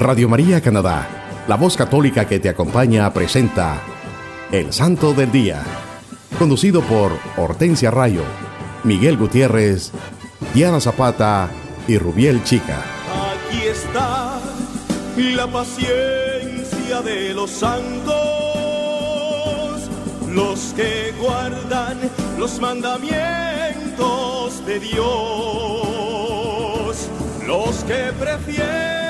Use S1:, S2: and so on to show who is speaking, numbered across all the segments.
S1: Radio María Canadá, la voz católica que te acompaña, presenta El Santo del Día, conducido por Hortensia Rayo, Miguel Gutiérrez, Diana Zapata y Rubiel Chica.
S2: Aquí está la paciencia de los santos, los que guardan los mandamientos de Dios, los que prefieren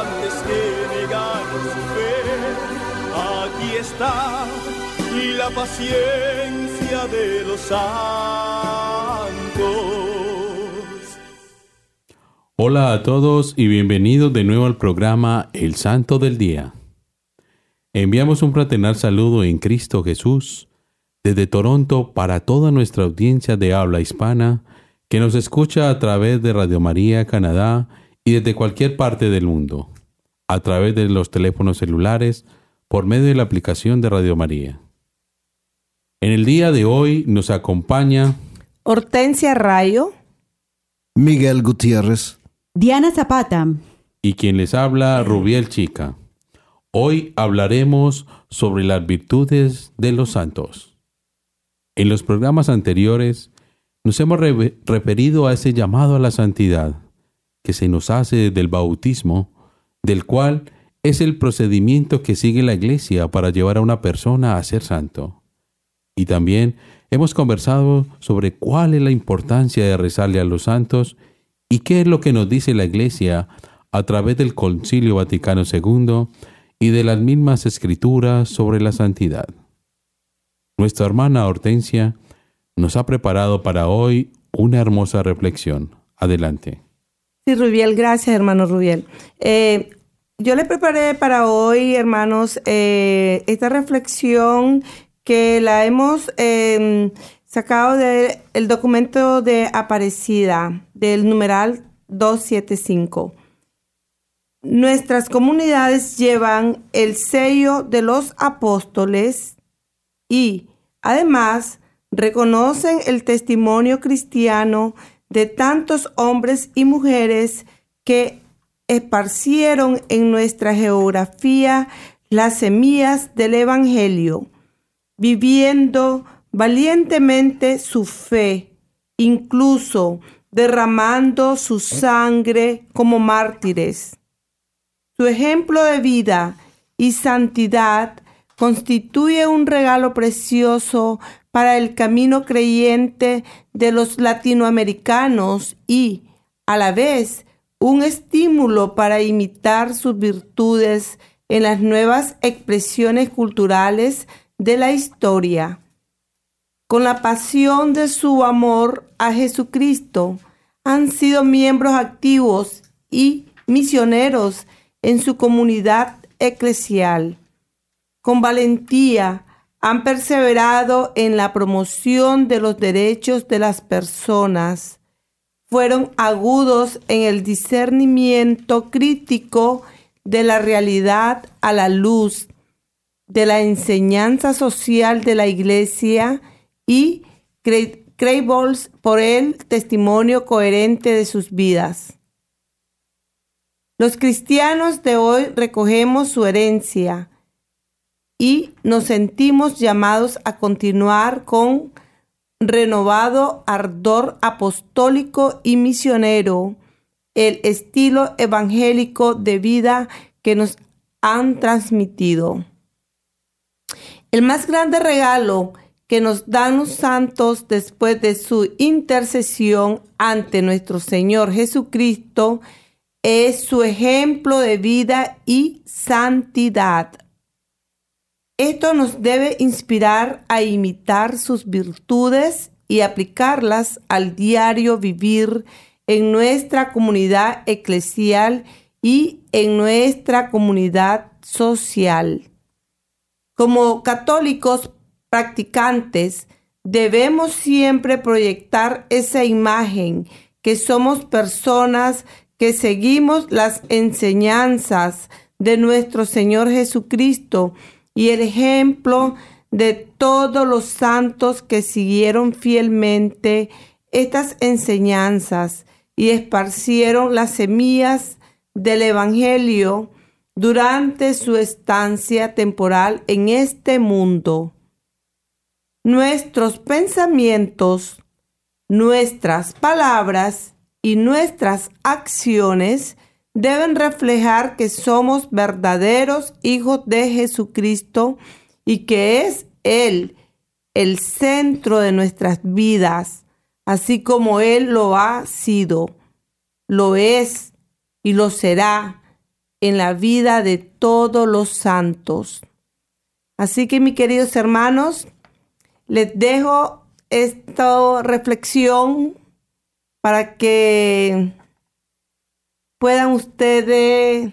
S2: antes que negar su fe. Aquí está la paciencia de los santos.
S3: Hola a todos y bienvenidos de nuevo al programa El Santo del Día. Enviamos un fraternal saludo en Cristo Jesús desde Toronto para toda nuestra audiencia de habla hispana que nos escucha a través de Radio María Canadá y desde cualquier parte del mundo, a través de los teléfonos celulares, por medio de la aplicación de Radio María. En el día de hoy nos acompaña
S4: Hortensia Rayo,
S5: Miguel Gutiérrez,
S6: Diana Zapata
S3: y quien les habla Rubiel Chica. Hoy hablaremos sobre las virtudes de los santos. En los programas anteriores nos hemos re referido a ese llamado a la santidad que se nos hace desde el bautismo, del cual es el procedimiento que sigue la Iglesia para llevar a una persona a ser santo. Y también hemos conversado sobre cuál es la importancia de rezarle a los santos y qué es lo que nos dice la Iglesia a través del Concilio Vaticano II y de las mismas escrituras sobre la santidad. Nuestra hermana Hortensia nos ha preparado para hoy una hermosa reflexión. Adelante.
S4: Sí, Rubiel, gracias, hermano Rubiel. Eh, yo le preparé para hoy, hermanos, eh, esta reflexión que la hemos eh, sacado del documento de Aparecida, del numeral 275. Nuestras comunidades llevan el sello de los apóstoles y además reconocen el testimonio cristiano de tantos hombres y mujeres que esparcieron en nuestra geografía las semillas del Evangelio, viviendo valientemente su fe, incluso derramando su sangre como mártires. Su ejemplo de vida y santidad constituye un regalo precioso para el camino creyente de los latinoamericanos y, a la vez, un estímulo para imitar sus virtudes en las nuevas expresiones culturales de la historia. Con la pasión de su amor a Jesucristo, han sido miembros activos y misioneros en su comunidad eclesial. Con valentía han perseverado en la promoción de los derechos de las personas. Fueron agudos en el discernimiento crítico de la realidad a la luz de la enseñanza social de la Iglesia y creíbles por el testimonio coherente de sus vidas. Los cristianos de hoy recogemos su herencia y nos sentimos llamados a continuar con renovado ardor apostólico y misionero el estilo evangélico de vida que nos han transmitido. El más grande regalo que nos dan los santos después de su intercesión ante nuestro Señor Jesucristo es su ejemplo de vida y santidad. Esto nos debe inspirar a imitar sus virtudes y aplicarlas al diario vivir en nuestra comunidad eclesial y en nuestra comunidad social. Como católicos practicantes, debemos siempre proyectar esa imagen que somos personas que seguimos las enseñanzas de nuestro Señor Jesucristo y el ejemplo de todos los santos que siguieron fielmente estas enseñanzas y esparcieron las semillas del Evangelio durante su estancia temporal en este mundo. Nuestros pensamientos, nuestras palabras y nuestras acciones deben reflejar que somos verdaderos hijos de Jesucristo y que es Él el centro de nuestras vidas, así como Él lo ha sido, lo es y lo será en la vida de todos los santos. Así que mis queridos hermanos, les dejo esta reflexión para que puedan ustedes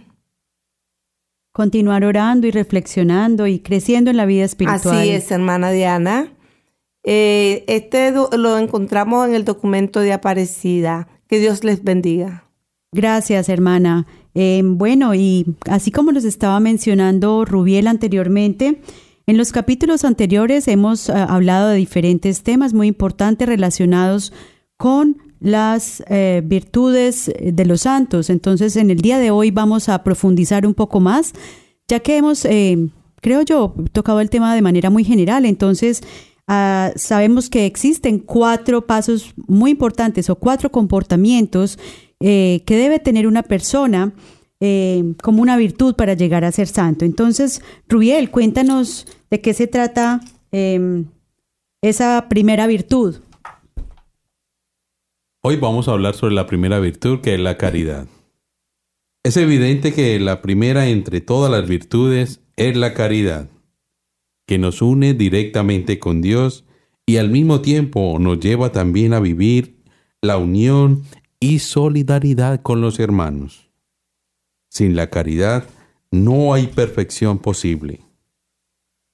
S6: continuar orando y reflexionando y creciendo en la vida espiritual.
S4: Así es, hermana Diana. Eh, este lo encontramos en el documento de Aparecida. Que Dios les bendiga.
S6: Gracias, hermana. Eh, bueno, y así como nos estaba mencionando Rubiel anteriormente, en los capítulos anteriores hemos uh, hablado de diferentes temas muy importantes relacionados con las eh, virtudes de los santos. Entonces, en el día de hoy vamos a profundizar un poco más, ya que hemos, eh, creo yo, tocado el tema de manera muy general. Entonces, uh, sabemos que existen cuatro pasos muy importantes o cuatro comportamientos eh, que debe tener una persona eh, como una virtud para llegar a ser santo. Entonces, Rubiel, cuéntanos de qué se trata eh, esa primera virtud.
S3: Hoy vamos a hablar sobre la primera virtud que es la caridad. Es evidente que la primera entre todas las virtudes es la caridad, que nos une directamente con Dios y al mismo tiempo nos lleva también a vivir la unión y solidaridad con los hermanos. Sin la caridad no hay perfección posible.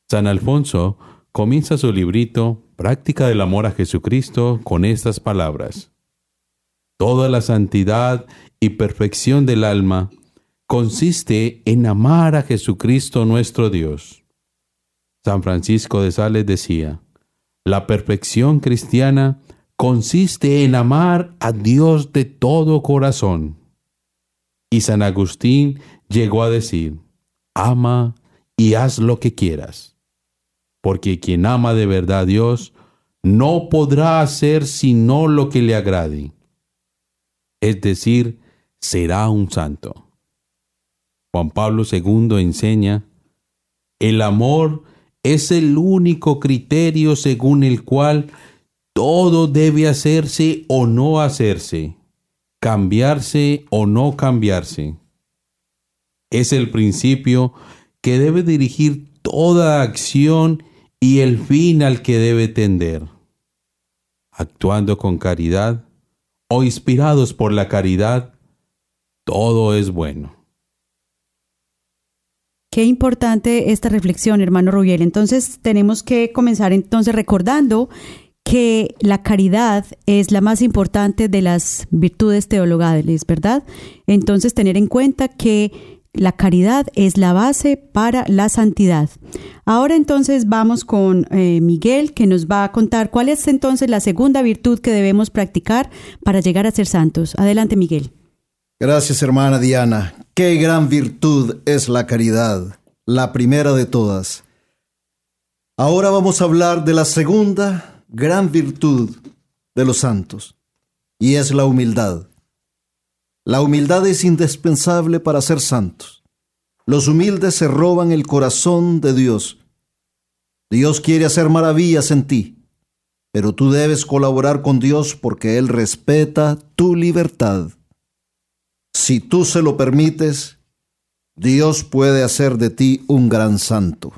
S3: San Alfonso comienza su librito Práctica del Amor a Jesucristo con estas palabras. Toda la santidad y perfección del alma consiste en amar a Jesucristo nuestro Dios. San Francisco de Sales decía, la perfección cristiana consiste en amar a Dios de todo corazón. Y San Agustín llegó a decir, ama y haz lo que quieras, porque quien ama de verdad a Dios no podrá hacer sino lo que le agrade, es decir, será un santo. Juan Pablo II enseña, el amor es el único criterio según el cual todo debe hacerse o no hacerse cambiarse o no cambiarse. Es el principio que debe dirigir toda acción y el fin al que debe tender. Actuando con caridad o inspirados por la caridad, todo es bueno.
S6: Qué importante esta reflexión, hermano Rubiel. Entonces tenemos que comenzar entonces recordando que la caridad es la más importante de las virtudes teologales, ¿verdad? Entonces, tener en cuenta que la caridad es la base para la santidad. Ahora entonces vamos con eh, Miguel, que nos va a contar cuál es entonces la segunda virtud que debemos practicar para llegar a ser santos. Adelante, Miguel.
S5: Gracias, hermana Diana. Qué gran virtud es la caridad, la primera de todas. Ahora vamos a hablar de la segunda gran virtud de los santos, y es la humildad. La humildad es indispensable para ser santos. Los humildes se roban el corazón de Dios. Dios quiere hacer maravillas en ti, pero tú debes colaborar con Dios porque Él respeta tu libertad. Si tú se lo permites, Dios puede hacer de ti un gran santo.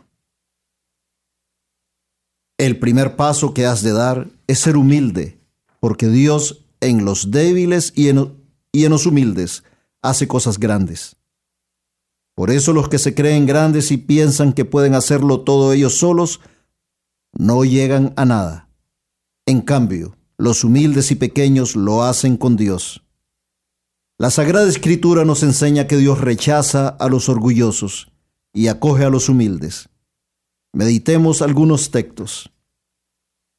S5: El primer paso que has de dar es ser humilde, porque Dios en los débiles y en, y en los humildes hace cosas grandes. Por eso los que se creen grandes y piensan que pueden hacerlo todo ellos solos, no llegan a nada. En cambio, los humildes y pequeños lo hacen con Dios. La Sagrada Escritura nos enseña que Dios rechaza a los orgullosos y acoge a los humildes. Meditemos algunos textos.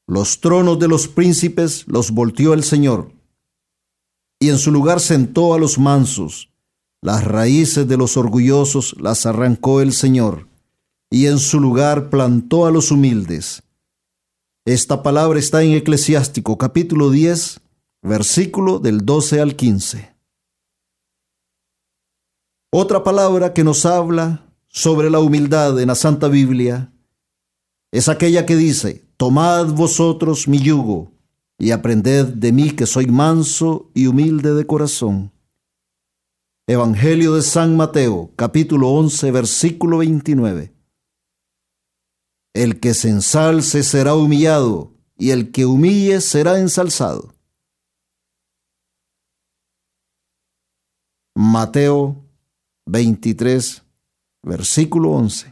S5: Los tronos de los príncipes los volteó el Señor, y en su lugar sentó a los mansos. Las raíces de los orgullosos las arrancó el Señor, y en su lugar plantó a los humildes. Esta palabra está en Eclesiástico capítulo 10, versículo del 12 al 15. Otra palabra que nos habla sobre la humildad en la Santa Biblia es aquella que dice, Tomad vosotros mi yugo y aprended de mí que soy manso y humilde de corazón. Evangelio de San Mateo, capítulo 11, versículo 29. El que se ensalce será humillado, y el que humille será ensalzado. Mateo 23, versículo 11.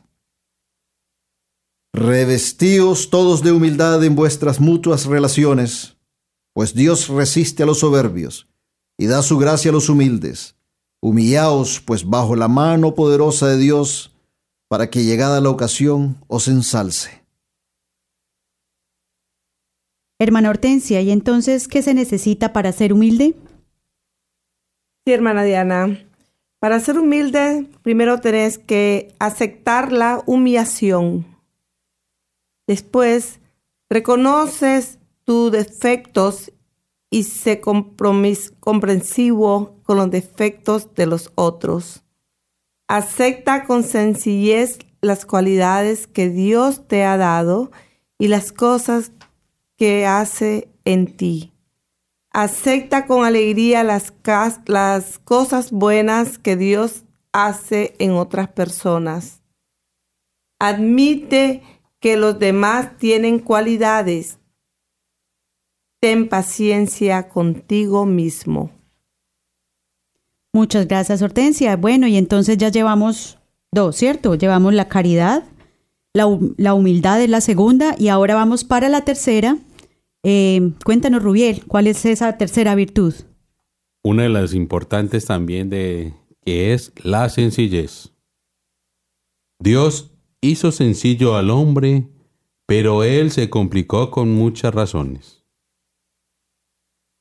S5: Revestíos todos de humildad en vuestras mutuas relaciones, pues Dios resiste a los soberbios y da su gracia a los humildes. Humillaos, pues, bajo la mano poderosa de Dios, para que llegada la ocasión os ensalce.
S6: Hermana Hortensia, ¿y entonces qué se necesita para ser humilde?
S4: Sí, hermana Diana. Para ser humilde, primero tenés que aceptar la humillación. Después, reconoces tus defectos y sé comprensivo con los defectos de los otros. Acepta con sencillez las cualidades que Dios te ha dado y las cosas que hace en ti. Acepta con alegría las, las cosas buenas que Dios hace en otras personas. Admite que los demás tienen cualidades. Ten paciencia contigo mismo.
S6: Muchas gracias, Hortensia. Bueno, y entonces ya llevamos dos, ¿cierto? Llevamos la caridad, la, humildad es la segunda, y ahora vamos para la tercera. Eh, cuéntanos, Rubiel, ¿cuál es esa tercera virtud?
S3: Una de las importantes también de que es la sencillez. Dios hizo sencillo al hombre, pero él se complicó con muchas razones.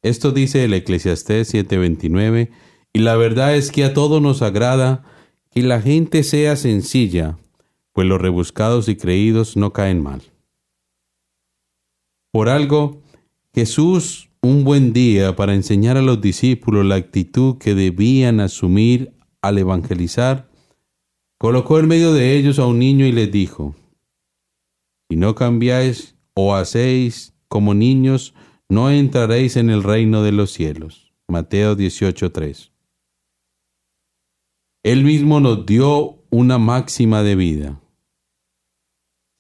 S3: Esto dice el Eclesiastés 7:29 y la verdad es que a todos nos agrada que la gente sea sencilla, pues los rebuscados y creídos no caen mal. Por algo, Jesús, un buen día para enseñar a los discípulos la actitud que debían asumir al evangelizar, colocó en medio de ellos a un niño y les dijo, Si no cambiáis o hacéis como niños, no entraréis en el reino de los cielos. Mateo 18:3. Él mismo nos dio una máxima de vida.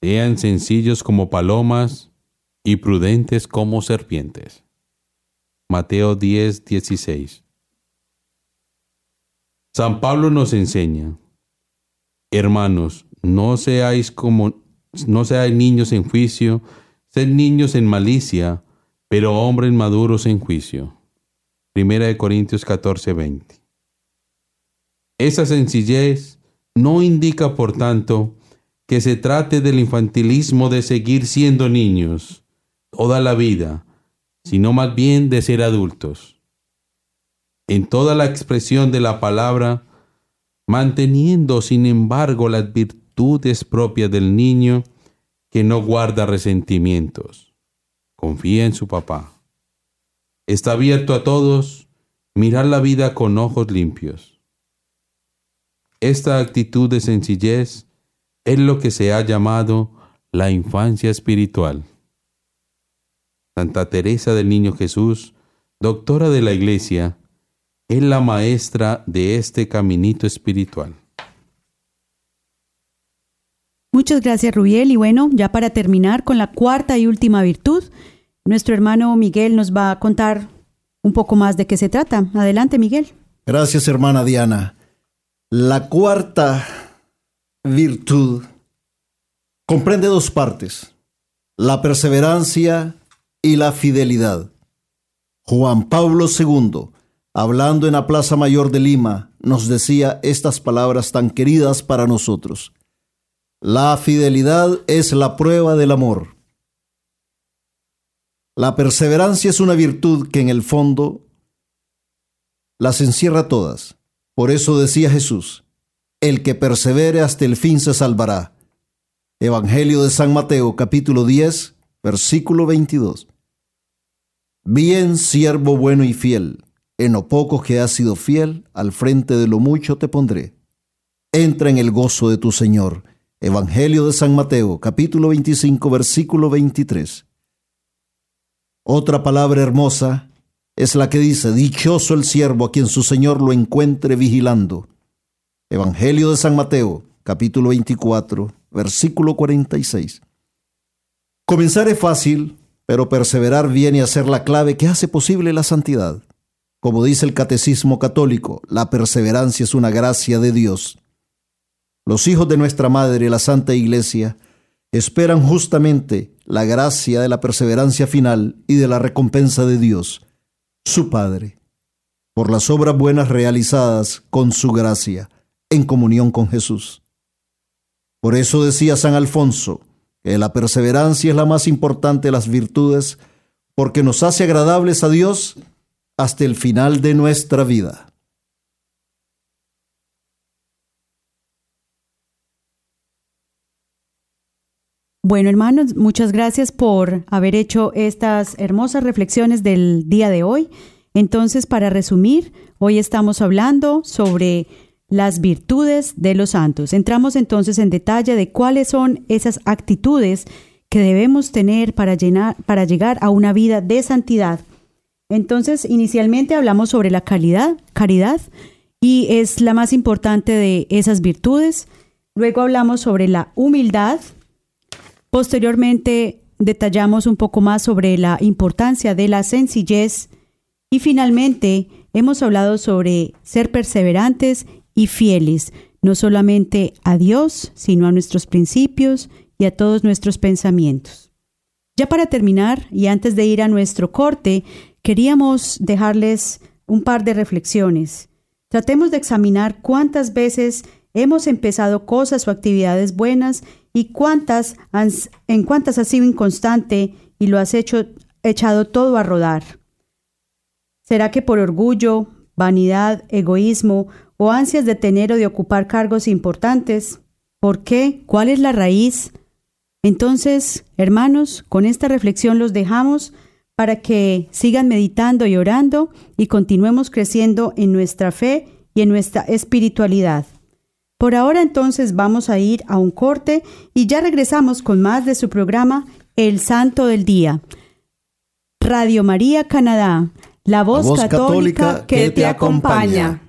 S3: Sean sencillos como palomas y prudentes como serpientes. Mateo 10, 16. San Pablo nos enseña, hermanos, no seáis como, no seáis niños en juicio, sed niños en malicia, pero hombres maduros en juicio. Primera de Corintios 14, 20. Esa sencillez no indica, por tanto, que se trate del infantilismo de seguir siendo niños toda la vida, sino más bien de ser adultos. En toda la expresión de la palabra, manteniendo sin embargo las virtudes propias del niño que no guarda resentimientos. Confía en su papá. Está abierto a todos, mirar la vida con ojos limpios. Esta actitud de sencillez es lo que se ha llamado la infancia espiritual. Santa Teresa del Niño Jesús, doctora de la Iglesia, es la maestra de este caminito espiritual.
S6: Muchas gracias, Rubiel. Y bueno, ya para terminar con la cuarta y última virtud, nuestro hermano Miguel nos va a contar un poco más de qué se trata. Adelante, Miguel.
S5: Gracias, hermana Diana. La cuarta virtud comprende dos partes, la perseverancia y la fidelidad. Juan Pablo II, hablando en la Plaza Mayor de Lima, nos decía estas palabras tan queridas para nosotros. La fidelidad es la prueba del amor. La perseverancia es una virtud que en el fondo las encierra todas. Por eso decía Jesús, el que persevere hasta el fin se salvará. Evangelio de San Mateo capítulo 10, versículo 22. Bien, siervo bueno y fiel, en lo poco que has sido fiel, al frente de lo mucho te pondré. Entra en el gozo de tu Señor. Evangelio de San Mateo capítulo 25, versículo 23. Otra palabra hermosa es la que dice, dichoso el siervo a quien su Señor lo encuentre vigilando. Evangelio de San Mateo, capítulo 24, versículo 46. Comenzar es fácil, pero perseverar viene a ser la clave que hace posible la santidad. Como dice el Catecismo Católico, la perseverancia es una gracia de Dios. Los hijos de nuestra Madre, la Santa Iglesia, esperan justamente la gracia de la perseverancia final y de la recompensa de Dios su Padre, por las obras buenas realizadas con su gracia, en comunión con Jesús. Por eso decía San Alfonso que la perseverancia es la más importante de las virtudes, porque nos hace agradables a Dios hasta el final de nuestra vida.
S6: Bueno, hermanos, muchas gracias por haber hecho estas hermosas reflexiones del día de hoy. Entonces, para resumir, hoy estamos hablando sobre las virtudes de los santos. Entramos entonces en detalle de cuáles son esas actitudes que debemos tener para, para llegar a una vida de santidad. Entonces, inicialmente hablamos sobre la calidad, caridad, y es la más importante de esas virtudes. Luego hablamos sobre la humildad, Posteriormente detallamos un poco más sobre la importancia de la sencillez y finalmente hemos hablado sobre ser perseverantes y fieles, no solamente a Dios, sino a nuestros principios y a todos nuestros pensamientos. Ya para terminar y antes de ir a nuestro corte, queríamos dejarles un par de reflexiones. Tratemos de examinar cuántas veces hemos empezado cosas o actividades buenas y cuántas en cuántas has sido inconstante y lo has hecho echado todo a rodar. ¿Será que por orgullo, vanidad, egoísmo o ansias de tener o de ocupar cargos importantes? ¿Por qué? ¿Cuál es la raíz? Entonces, hermanos, con esta reflexión los dejamos para que sigan meditando y orando y continuemos creciendo en nuestra fe y en nuestra espiritualidad. Por ahora entonces vamos a ir a un corte y ya regresamos con más de su programa El Santo del Día. Radio María Canadá, la voz, católica, que, te acompaña.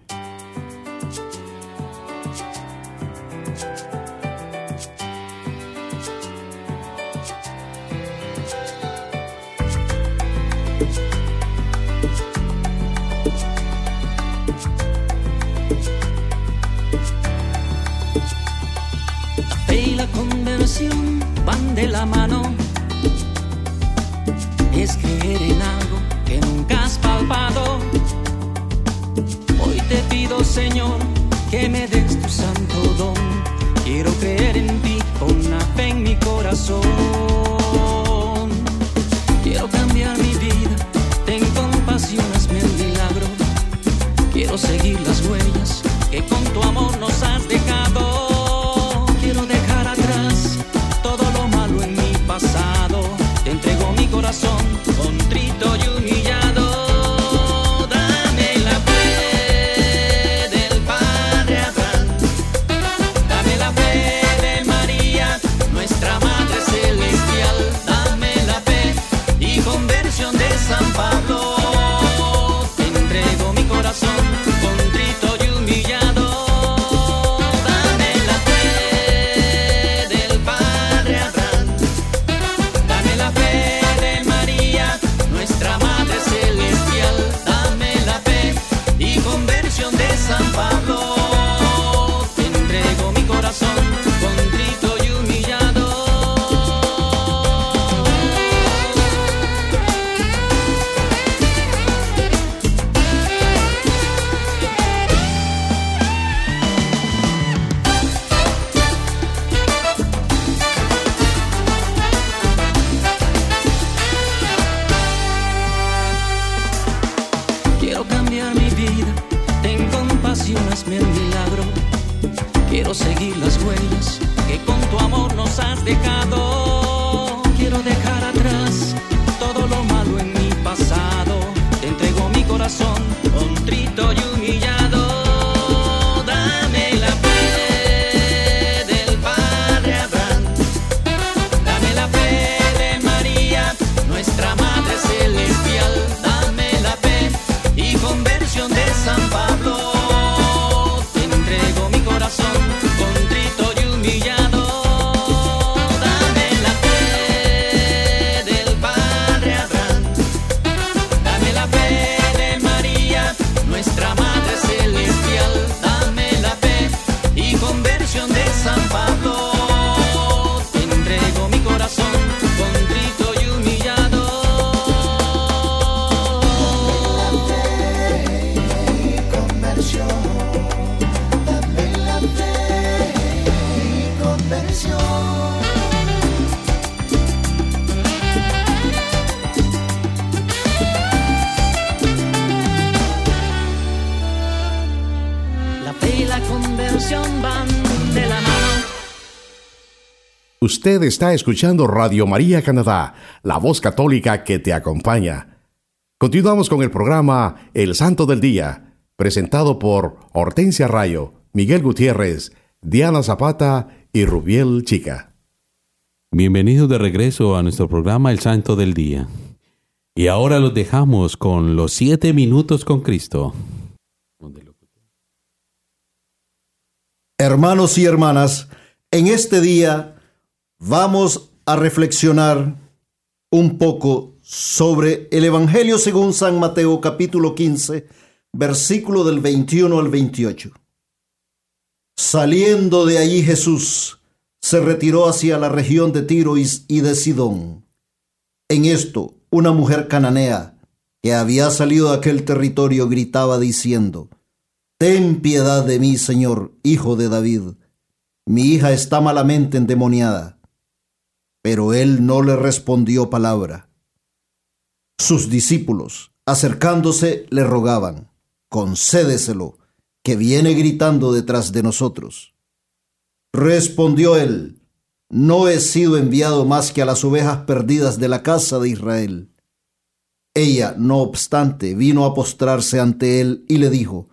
S7: Mi milagro. Quiero seguir las huellas que con tu amor nos has dejado.
S1: Usted está escuchando Radio María Canadá, la voz católica que te acompaña. Continuamos con el programa El Santo del Día, presentado por Hortensia Rayo, Miguel Gutiérrez, Diana Zapata y Rubiel Chica.
S3: Bienvenidos de regreso a nuestro programa El Santo del Día. Y ahora los dejamos con los siete minutos con Cristo.
S5: Hermanos y hermanas, en este día vamos a reflexionar un poco sobre el Evangelio según San Mateo capítulo 15, versículo del 21 al 28. Saliendo de allí Jesús se retiró hacia la región de Tiro y y de Sidón. En esto, una mujer cananea que había salido de aquel territorio gritaba diciendo, Ten piedad de mí, Señor, hijo de David. Mi hija está malamente endemoniada. Pero él no le respondió palabra. Sus discípulos, acercándose, le rogaban, concédeselo, que viene gritando detrás de nosotros. Respondió él, no he sido enviado más que a las ovejas perdidas de la casa de Israel. Ella, no obstante, vino a postrarse ante él y le dijo,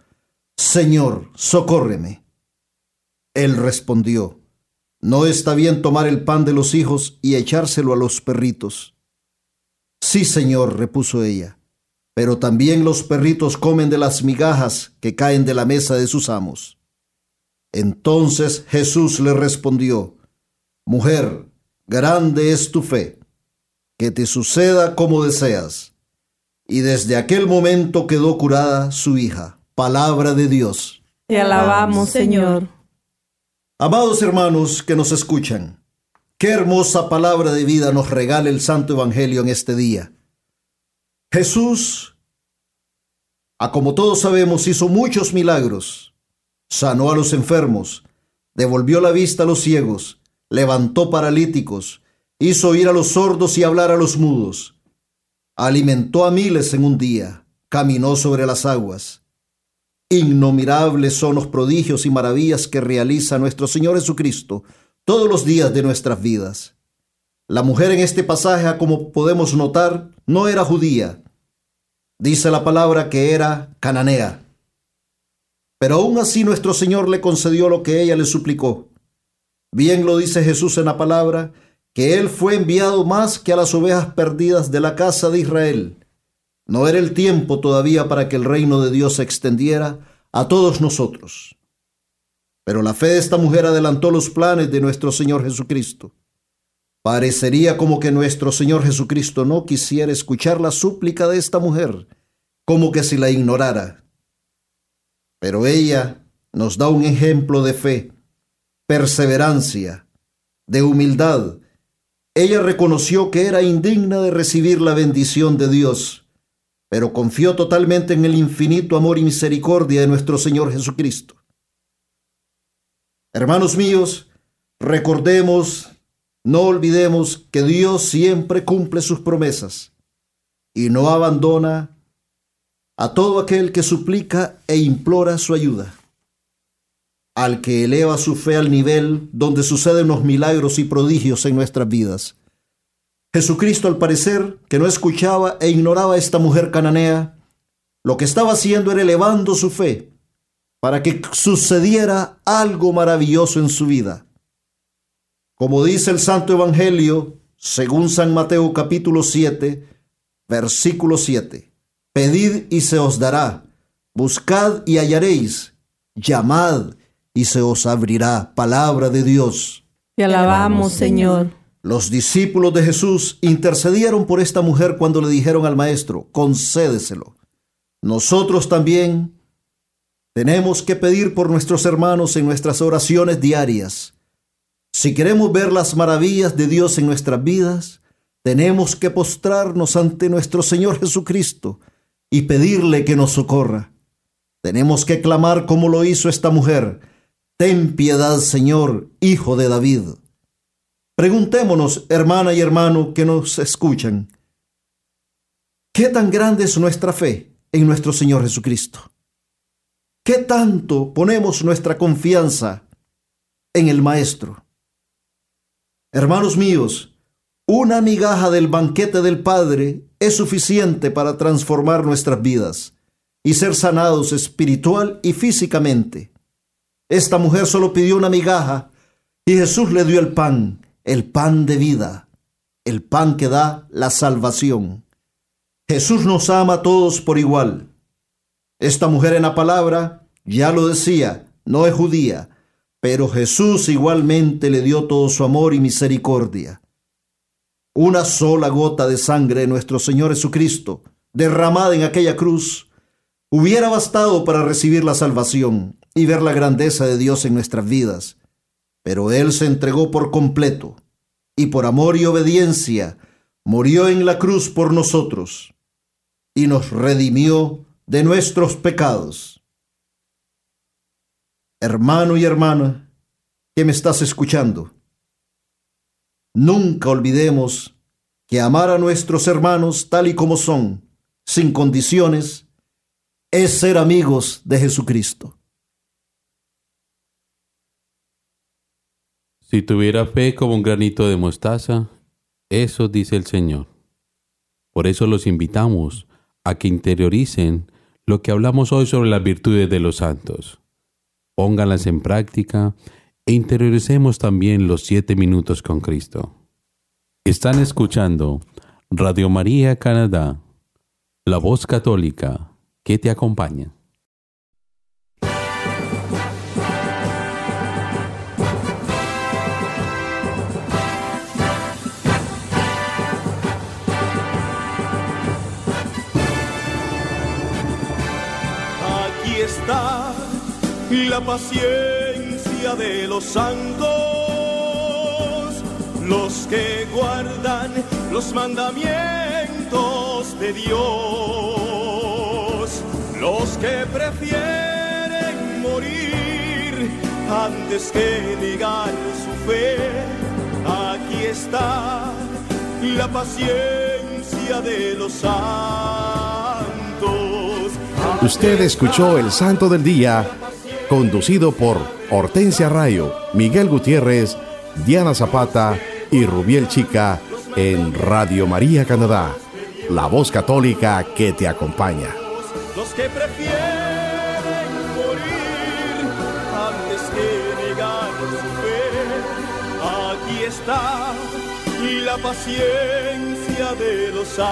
S5: Señor, socórreme. Él respondió, No está bien tomar el pan de los hijos y echárselo a los perritos. Sí, Señor, repuso ella, pero también los perritos comen de las migajas que caen de la mesa de sus amos. Entonces Jesús le respondió, Mujer, grande es tu fe, que te suceda como deseas. Y desde aquel momento quedó curada su hija. Palabra de Dios.
S4: Te alabamos, Señor.
S5: Amados hermanos que nos escuchan, qué hermosa palabra de vida nos regala el Santo Evangelio en este día. Jesús, a como todos sabemos, hizo muchos milagros. Sanó a los enfermos, devolvió la vista a los ciegos, levantó paralíticos, hizo oír a los sordos y hablar a los mudos. Alimentó a miles en un día, caminó sobre las aguas. Innomirables son los prodigios y maravillas que realiza nuestro Señor Jesucristo todos los días de nuestras vidas. La mujer en este pasaje, como podemos notar, no era judía. Dice la palabra que era cananea. Pero aún así nuestro Señor le concedió lo que ella le suplicó. Bien lo dice Jesús en la palabra, que Él fue enviado más que a las ovejas perdidas de la casa de Israel. No era el tiempo todavía para que el reino de Dios se extendiera a todos nosotros. Pero la fe de esta mujer adelantó los planes de nuestro Señor Jesucristo. Parecería como que nuestro Señor Jesucristo no quisiera escuchar la súplica de esta mujer, como que si la ignorara. Pero ella nos da un ejemplo de fe, perseverancia, de humildad. Ella reconoció que era indigna de recibir la bendición de Dios pero confió totalmente en el infinito amor y misericordia de nuestro Señor Jesucristo. Hermanos míos, recordemos, no olvidemos que Dios siempre cumple sus promesas y no abandona a todo aquel que suplica e implora su ayuda. al que eleva su fe al nivel donde suceden los milagros y prodigios en nuestras vidas. Jesucristo, al parecer, que no escuchaba e ignoraba a esta mujer cananea, lo que estaba haciendo era elevando su fe para que sucediera algo maravilloso en su vida. Como dice el Santo Evangelio, según San Mateo capítulo 7, versículo 7, Pedid y se os dará, buscad y hallaréis, llamad y se os abrirá. Palabra de Dios.
S4: Te alabamos, Señor.
S5: Los discípulos de Jesús intercedieron por esta mujer cuando le dijeron al Maestro, concédeselo. Nosotros también tenemos que pedir por nuestros hermanos en nuestras oraciones diarias. Si queremos ver las maravillas de Dios en nuestras vidas, tenemos que postrarnos ante nuestro Señor Jesucristo y pedirle que nos socorra. Tenemos que clamar como lo hizo esta mujer, Ten piedad, Señor, Hijo de David. Preguntémonos, hermana y hermano que nos escuchan, ¿qué tan grande es nuestra fe en nuestro Señor Jesucristo? ¿Qué tanto ponemos nuestra confianza en el Maestro? Hermanos míos, una migaja del banquete del Padre es suficiente para transformar nuestras vidas y ser sanados espiritual y físicamente. Esta mujer solo pidió una migaja y Jesús le dio el pan, el pan de vida, el pan que da la salvación. Jesús nos ama a todos por igual. Esta mujer en la palabra ya lo decía, no es judía, pero Jesús igualmente le dio todo su amor y misericordia. Una sola gota de sangre de nuestro Señor Jesucristo, derramada en aquella cruz, hubiera bastado para recibir la salvación y ver la grandeza de Dios en nuestras vidas. Pero Él se entregó por completo y por amor y obediencia murió en la cruz por nosotros y nos redimió de nuestros pecados. Hermano y hermana que me estás escuchando, nunca olvidemos que amar a nuestros hermanos tal y como son, sin condiciones, es ser amigos de Jesucristo.
S3: Si tuviera fe como un granito de mostaza, eso dice el Señor. Por eso los invitamos a que interioricen lo que hablamos hoy sobre las virtudes de los santos. Pónganlas en práctica e interioricemos también los siete minutos con Cristo. Están escuchando Radio María Canadá, la voz católica que te acompaña.
S2: La paciencia de los santos, los que guardan los mandamientos de Dios, los que prefieren morir antes que negar su fe. Aquí está la paciencia de los santos.
S1: Usted escuchó el Santo del Día conducido por Hortensia Rayo, Miguel Gutiérrez, Diana Zapata y Rubiel Chica en Radio María Canadá, la voz católica que te acompaña.
S2: Los que prefieren morir antes que negar su fe, aquí está la paciencia de los santos.